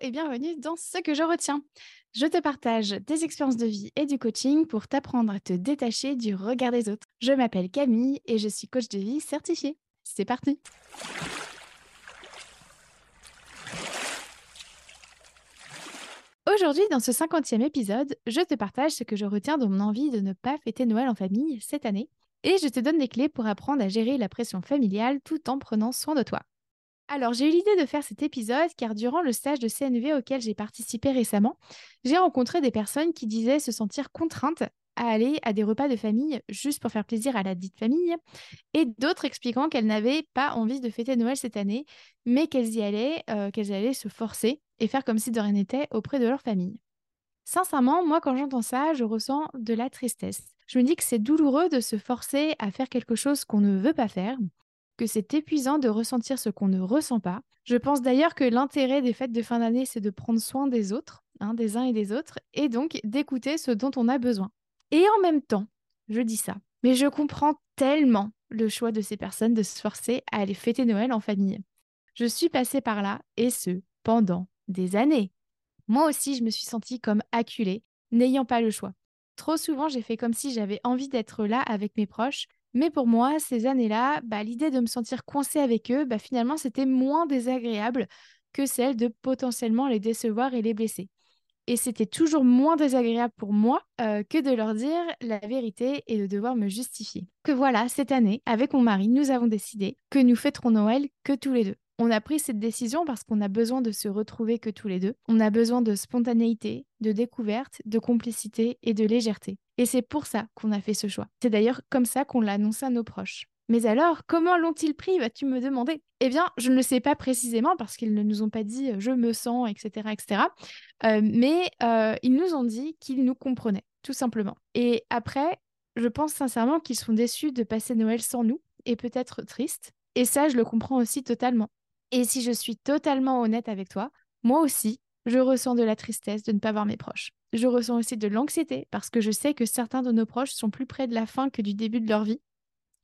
et bienvenue dans Ce que je retiens. Je te partage des expériences de vie et du coaching pour t'apprendre à te détacher du regard des autres. Je m'appelle Camille et je suis coach de vie certifiée. C'est parti Aujourd'hui, dans ce cinquantième épisode, je te partage ce que je retiens de mon envie de ne pas fêter Noël en famille cette année et je te donne des clés pour apprendre à gérer la pression familiale tout en prenant soin de toi. Alors, j'ai eu l'idée de faire cet épisode car durant le stage de CNV auquel j'ai participé récemment, j'ai rencontré des personnes qui disaient se sentir contraintes à aller à des repas de famille juste pour faire plaisir à la dite famille, et d'autres expliquant qu'elles n'avaient pas envie de fêter Noël cette année, mais qu'elles y allaient, euh, qu'elles allaient se forcer et faire comme si de rien n'était auprès de leur famille. Sincèrement, moi, quand j'entends ça, je ressens de la tristesse. Je me dis que c'est douloureux de se forcer à faire quelque chose qu'on ne veut pas faire, que c'est épuisant de ressentir ce qu'on ne ressent pas. Je pense d'ailleurs que l'intérêt des fêtes de fin d'année, c'est de prendre soin des autres, hein, des uns et des autres, et donc d'écouter ce dont on a besoin. Et en même temps, je dis ça, mais je comprends tellement le choix de ces personnes de se forcer à aller fêter Noël en famille. Je suis passée par là, et ce, pendant des années. Moi aussi, je me suis sentie comme acculée, n'ayant pas le choix. Trop souvent, j'ai fait comme si j'avais envie d'être là avec mes proches, mais pour moi, ces années-là, bah, l'idée de me sentir coincée avec eux, bah, finalement, c'était moins désagréable que celle de potentiellement les décevoir et les blesser. Et c'était toujours moins désagréable pour moi que de leur dire la vérité et de devoir me justifier. Que voilà, cette année, avec mon mari, nous avons décidé que nous fêterons Noël que tous les deux. On a pris cette décision parce qu'on a besoin de se retrouver que tous les deux. On a besoin de spontanéité, de découverte, de complicité et de légèreté. Et c'est pour ça qu'on a fait ce choix. C'est d'ailleurs comme ça qu'on l'a annoncé à nos proches. Mais alors, comment l'ont-ils pris vas-tu me demander? Eh bien, je ne le sais pas précisément parce qu'ils ne nous ont pas dit euh, je me sens, etc. etc. Euh, mais euh, ils nous ont dit qu'ils nous comprenaient, tout simplement. Et après, je pense sincèrement qu'ils sont déçus de passer Noël sans nous et peut-être tristes. Et ça, je le comprends aussi totalement. Et si je suis totalement honnête avec toi, moi aussi, je ressens de la tristesse de ne pas voir mes proches. Je ressens aussi de l'anxiété parce que je sais que certains de nos proches sont plus près de la fin que du début de leur vie.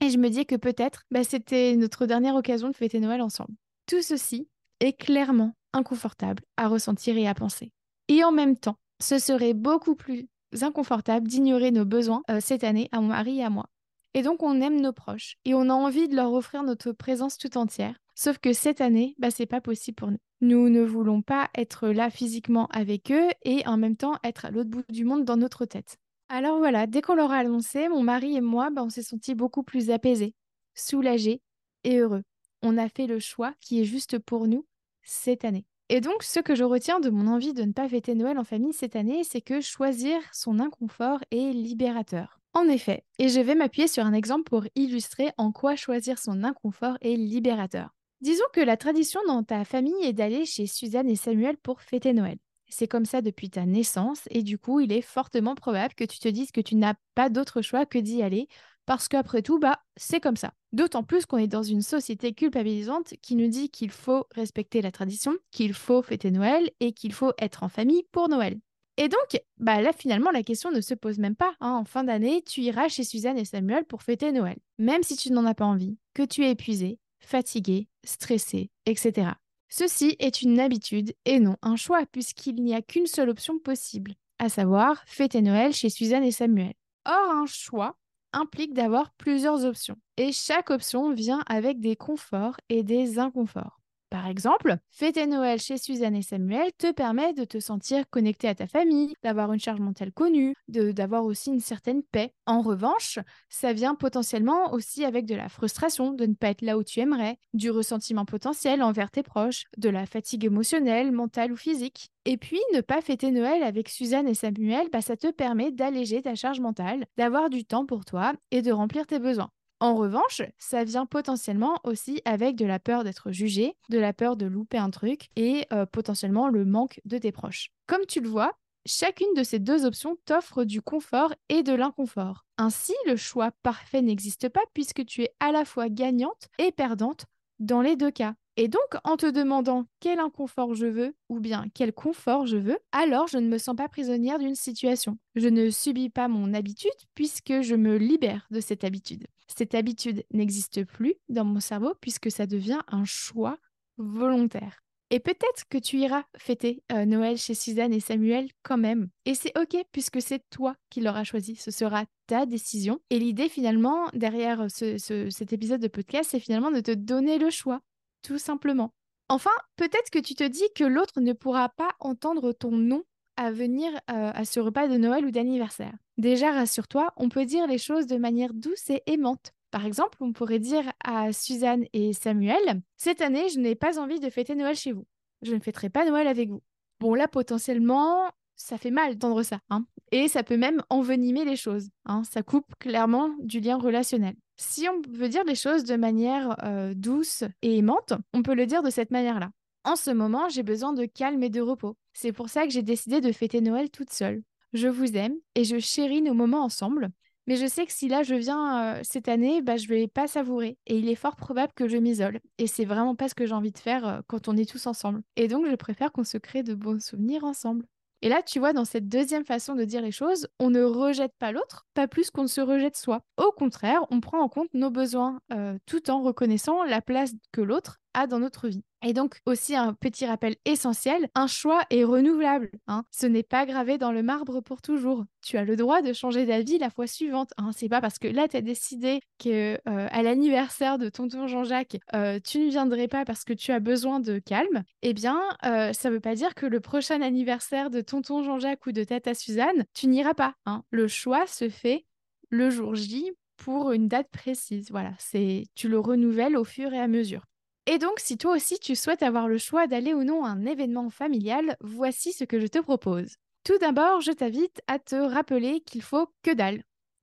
Et je me dis que peut-être bah, c'était notre dernière occasion de fêter Noël ensemble. Tout ceci est clairement inconfortable à ressentir et à penser. Et en même temps, ce serait beaucoup plus inconfortable d'ignorer nos besoins euh, cette année à mon mari et à moi. Et donc on aime nos proches et on a envie de leur offrir notre présence tout entière Sauf que cette année, bah, c'est pas possible pour nous. Nous ne voulons pas être là physiquement avec eux et en même temps être à l'autre bout du monde dans notre tête. Alors voilà, dès qu'on leur a annoncé, mon mari et moi, bah, on s'est sentis beaucoup plus apaisés, soulagés et heureux. On a fait le choix qui est juste pour nous cette année. Et donc, ce que je retiens de mon envie de ne pas fêter Noël en famille cette année, c'est que choisir son inconfort est libérateur. En effet, et je vais m'appuyer sur un exemple pour illustrer en quoi choisir son inconfort est libérateur. Disons que la tradition dans ta famille est d'aller chez Suzanne et Samuel pour fêter Noël. C'est comme ça depuis ta naissance et du coup, il est fortement probable que tu te dises que tu n'as pas d'autre choix que d'y aller parce qu'après tout, bah, c'est comme ça. D'autant plus qu'on est dans une société culpabilisante qui nous dit qu'il faut respecter la tradition, qu'il faut fêter Noël et qu'il faut être en famille pour Noël. Et donc, bah là, finalement, la question ne se pose même pas. Hein. En fin d'année, tu iras chez Suzanne et Samuel pour fêter Noël, même si tu n'en as pas envie, que tu es épuisé, fatigué, stressé, etc. Ceci est une habitude et non un choix, puisqu'il n'y a qu'une seule option possible, à savoir fêter Noël chez Suzanne et Samuel. Or, un choix implique d'avoir plusieurs options, et chaque option vient avec des conforts et des inconforts. Par exemple, fêter Noël chez Suzanne et Samuel te permet de te sentir connecté à ta famille, d'avoir une charge mentale connue, d'avoir aussi une certaine paix. En revanche, ça vient potentiellement aussi avec de la frustration de ne pas être là où tu aimerais, du ressentiment potentiel envers tes proches, de la fatigue émotionnelle, mentale ou physique. Et puis, ne pas fêter Noël avec Suzanne et Samuel, bah, ça te permet d'alléger ta charge mentale, d'avoir du temps pour toi et de remplir tes besoins. En revanche, ça vient potentiellement aussi avec de la peur d'être jugé, de la peur de louper un truc et euh, potentiellement le manque de tes proches. Comme tu le vois, chacune de ces deux options t'offre du confort et de l'inconfort. Ainsi, le choix parfait n'existe pas puisque tu es à la fois gagnante et perdante dans les deux cas. Et donc, en te demandant quel inconfort je veux ou bien quel confort je veux, alors je ne me sens pas prisonnière d'une situation. Je ne subis pas mon habitude puisque je me libère de cette habitude. Cette habitude n'existe plus dans mon cerveau puisque ça devient un choix volontaire. Et peut-être que tu iras fêter euh, Noël chez Suzanne et Samuel quand même. Et c'est OK puisque c'est toi qui l'auras choisi. Ce sera ta décision. Et l'idée finalement derrière cet épisode de podcast, c'est finalement de te donner le choix, tout simplement. Enfin, peut-être que tu te dis que l'autre ne pourra pas entendre ton nom à venir euh, à ce repas de Noël ou d'anniversaire. Déjà, rassure-toi, on peut dire les choses de manière douce et aimante. Par exemple, on pourrait dire à Suzanne et Samuel, Cette année, je n'ai pas envie de fêter Noël chez vous. Je ne fêterai pas Noël avec vous. Bon, là, potentiellement, ça fait mal d'entendre ça. Hein. Et ça peut même envenimer les choses. Hein. Ça coupe clairement du lien relationnel. Si on veut dire les choses de manière euh, douce et aimante, on peut le dire de cette manière-là. En ce moment, j'ai besoin de calme et de repos. C'est pour ça que j'ai décidé de fêter Noël toute seule. Je vous aime et je chéris nos moments ensemble. Mais je sais que si là je viens euh, cette année, bah, je vais pas savourer. Et il est fort probable que je m'isole. Et c'est vraiment pas ce que j'ai envie de faire euh, quand on est tous ensemble. Et donc je préfère qu'on se crée de bons souvenirs ensemble. Et là, tu vois, dans cette deuxième façon de dire les choses, on ne rejette pas l'autre, pas plus qu'on ne se rejette soi. Au contraire, on prend en compte nos besoins euh, tout en reconnaissant la place que l'autre dans notre vie. Et donc aussi un petit rappel essentiel, un choix est renouvelable. Hein. Ce n'est pas gravé dans le marbre pour toujours. Tu as le droit de changer d'avis la fois suivante. Hein. C'est pas parce que là tu as décidé que euh, à l'anniversaire de tonton Jean-Jacques, euh, tu ne viendrais pas parce que tu as besoin de calme. Eh bien, euh, ça veut pas dire que le prochain anniversaire de tonton Jean-Jacques ou de tata Suzanne, tu n'iras pas. Hein. Le choix se fait le jour J pour une date précise. Voilà, c'est tu le renouvelles au fur et à mesure. Et donc, si toi aussi tu souhaites avoir le choix d'aller ou non à un événement familial, voici ce que je te propose. Tout d'abord, je t'invite à te rappeler qu'il faut que dalle,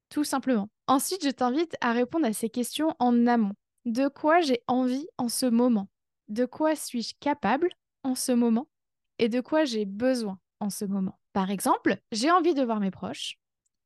tout simplement. Ensuite, je t'invite à répondre à ces questions en amont. De quoi j'ai envie en ce moment? De quoi suis-je capable en ce moment? Et de quoi j'ai besoin en ce moment? Par exemple, j'ai envie de voir mes proches.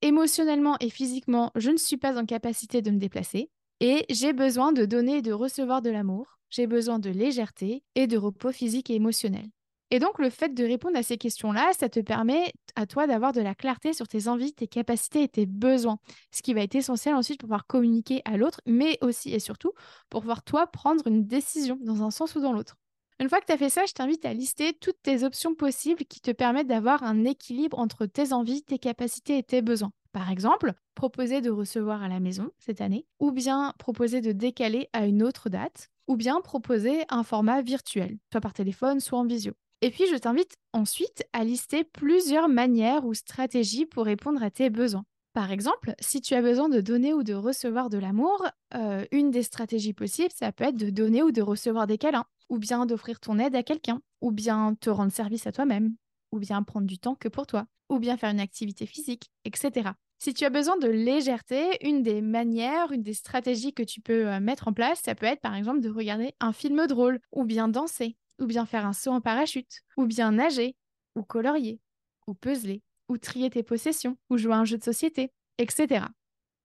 Émotionnellement et physiquement, je ne suis pas en capacité de me déplacer. Et j'ai besoin de donner et de recevoir de l'amour j'ai besoin de légèreté et de repos physique et émotionnel. Et donc, le fait de répondre à ces questions-là, ça te permet à toi d'avoir de la clarté sur tes envies, tes capacités et tes besoins, ce qui va être essentiel ensuite pour pouvoir communiquer à l'autre, mais aussi et surtout pour pouvoir toi prendre une décision dans un sens ou dans l'autre. Une fois que tu as fait ça, je t'invite à lister toutes tes options possibles qui te permettent d'avoir un équilibre entre tes envies, tes capacités et tes besoins. Par exemple, proposer de recevoir à la maison cette année, ou bien proposer de décaler à une autre date, ou bien proposer un format virtuel, soit par téléphone, soit en visio. Et puis, je t'invite ensuite à lister plusieurs manières ou stratégies pour répondre à tes besoins. Par exemple, si tu as besoin de donner ou de recevoir de l'amour, euh, une des stratégies possibles, ça peut être de donner ou de recevoir des câlins, ou bien d'offrir ton aide à quelqu'un, ou bien te rendre service à toi-même, ou bien prendre du temps que pour toi, ou bien faire une activité physique, etc. Si tu as besoin de légèreté, une des manières, une des stratégies que tu peux euh, mettre en place, ça peut être par exemple de regarder un film drôle, ou bien danser, ou bien faire un saut en parachute, ou bien nager, ou colorier, ou puzzler, ou trier tes possessions, ou jouer à un jeu de société, etc.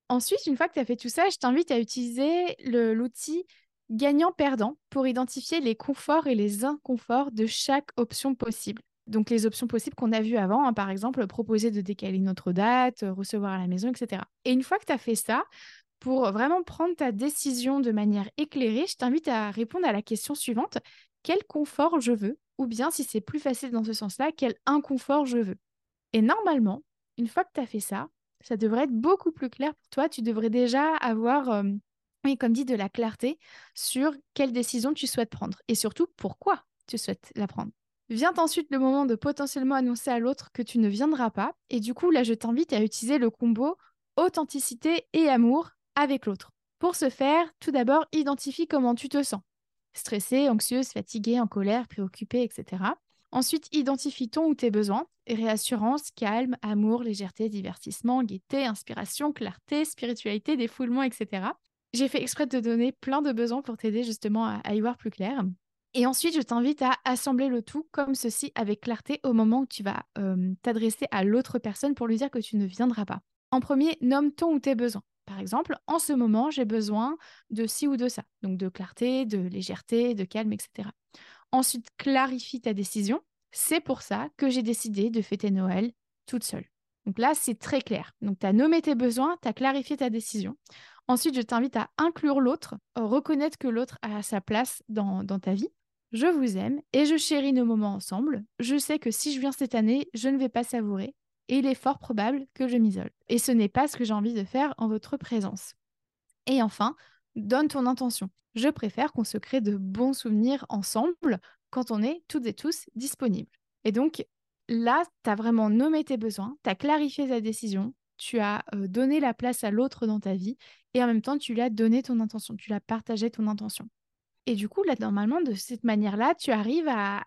Ensuite, une fois que tu as fait tout ça, je t'invite à utiliser l'outil gagnant-perdant pour identifier les conforts et les inconforts de chaque option possible. Donc les options possibles qu'on a vues avant, hein, par exemple, proposer de décaler notre date, euh, recevoir à la maison, etc. Et une fois que tu as fait ça, pour vraiment prendre ta décision de manière éclairée, je t'invite à répondre à la question suivante. Quel confort je veux? Ou bien, si c'est plus facile dans ce sens-là, quel inconfort je veux? Et normalement, une fois que tu as fait ça, ça devrait être beaucoup plus clair pour toi. Tu devrais déjà avoir, euh, comme dit, de la clarté sur quelle décision tu souhaites prendre et surtout pourquoi tu souhaites la prendre? Vient ensuite le moment de potentiellement annoncer à l'autre que tu ne viendras pas. Et du coup, là, je t'invite à utiliser le combo authenticité et amour avec l'autre. Pour ce faire, tout d'abord, identifie comment tu te sens. Stressée, anxieuse, fatiguée, en colère, préoccupée, etc. Ensuite, identifie ton ou tes besoins. Réassurance, calme, amour, légèreté, divertissement, gaieté, inspiration, clarté, spiritualité, défoulement, etc. J'ai fait exprès de te donner plein de besoins pour t'aider justement à y voir plus clair. Et ensuite, je t'invite à assembler le tout comme ceci avec clarté au moment où tu vas t'adresser à l'autre personne pour lui dire que tu ne viendras pas. En premier, nomme ton ou tes besoins. Par exemple, en ce moment, j'ai besoin de ci ou de ça. Donc de clarté, de légèreté, de calme, etc. Ensuite, clarifie ta décision. C'est pour ça que j'ai décidé de fêter Noël toute seule. Donc là, c'est très clair. Donc tu as nommé tes besoins, tu as clarifié ta décision. Ensuite, je t'invite à inclure l'autre, reconnaître que l'autre a sa place dans ta vie je vous aime et je chéris nos moments ensemble. Je sais que si je viens cette année, je ne vais pas savourer et il est fort probable que je m'isole. Et ce n'est pas ce que j'ai envie de faire en votre présence. Et enfin, donne ton intention. Je préfère qu'on se crée de bons souvenirs ensemble quand on est toutes et tous disponibles. Et donc là, tu as vraiment nommé tes besoins, tu as clarifié ta décision, tu as euh, donné la place à l'autre dans ta vie et en même temps, tu lui as donné ton intention, tu l'as partagé ton intention. Et du coup, là, normalement, de cette manière-là, tu arrives à,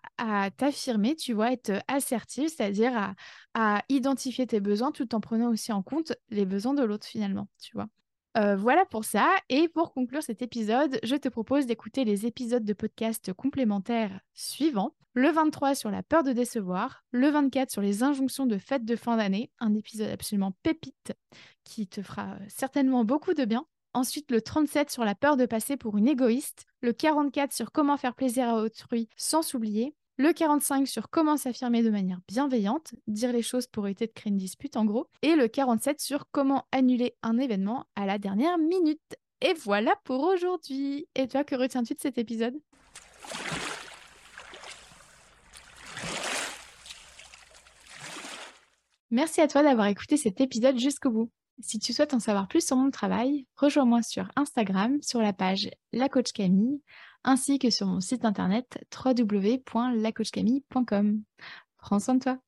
t'affirmer, tu vois, être assertive, c'est-à-dire à, identifier tes besoins tout en prenant aussi en compte les besoins de l'autre finalement, tu vois. Euh, voilà pour ça. Et pour conclure cet épisode, je te propose d'écouter les épisodes de podcast complémentaires suivants. Le 23 sur la peur de décevoir, le 24 sur les injonctions de fête de fin d'année, un épisode absolument pépite qui te fera certainement beaucoup de bien. Ensuite, le 37 sur la peur de passer pour une égoïste, le 44 sur comment faire plaisir à autrui sans s'oublier, le 45 sur comment s'affirmer de manière bienveillante, dire les choses pour éviter de créer une dispute en gros, et le 47 sur comment annuler un événement à la dernière minute. Et voilà pour aujourd'hui. Et toi, que retiens-tu de cet épisode? Merci à toi d'avoir écouté cet épisode jusqu'au bout. Si tu souhaites en savoir plus sur mon travail, rejoins-moi sur Instagram sur la page La Camille ainsi que sur mon site internet www.lacoachcamille.com. Prends soin de toi.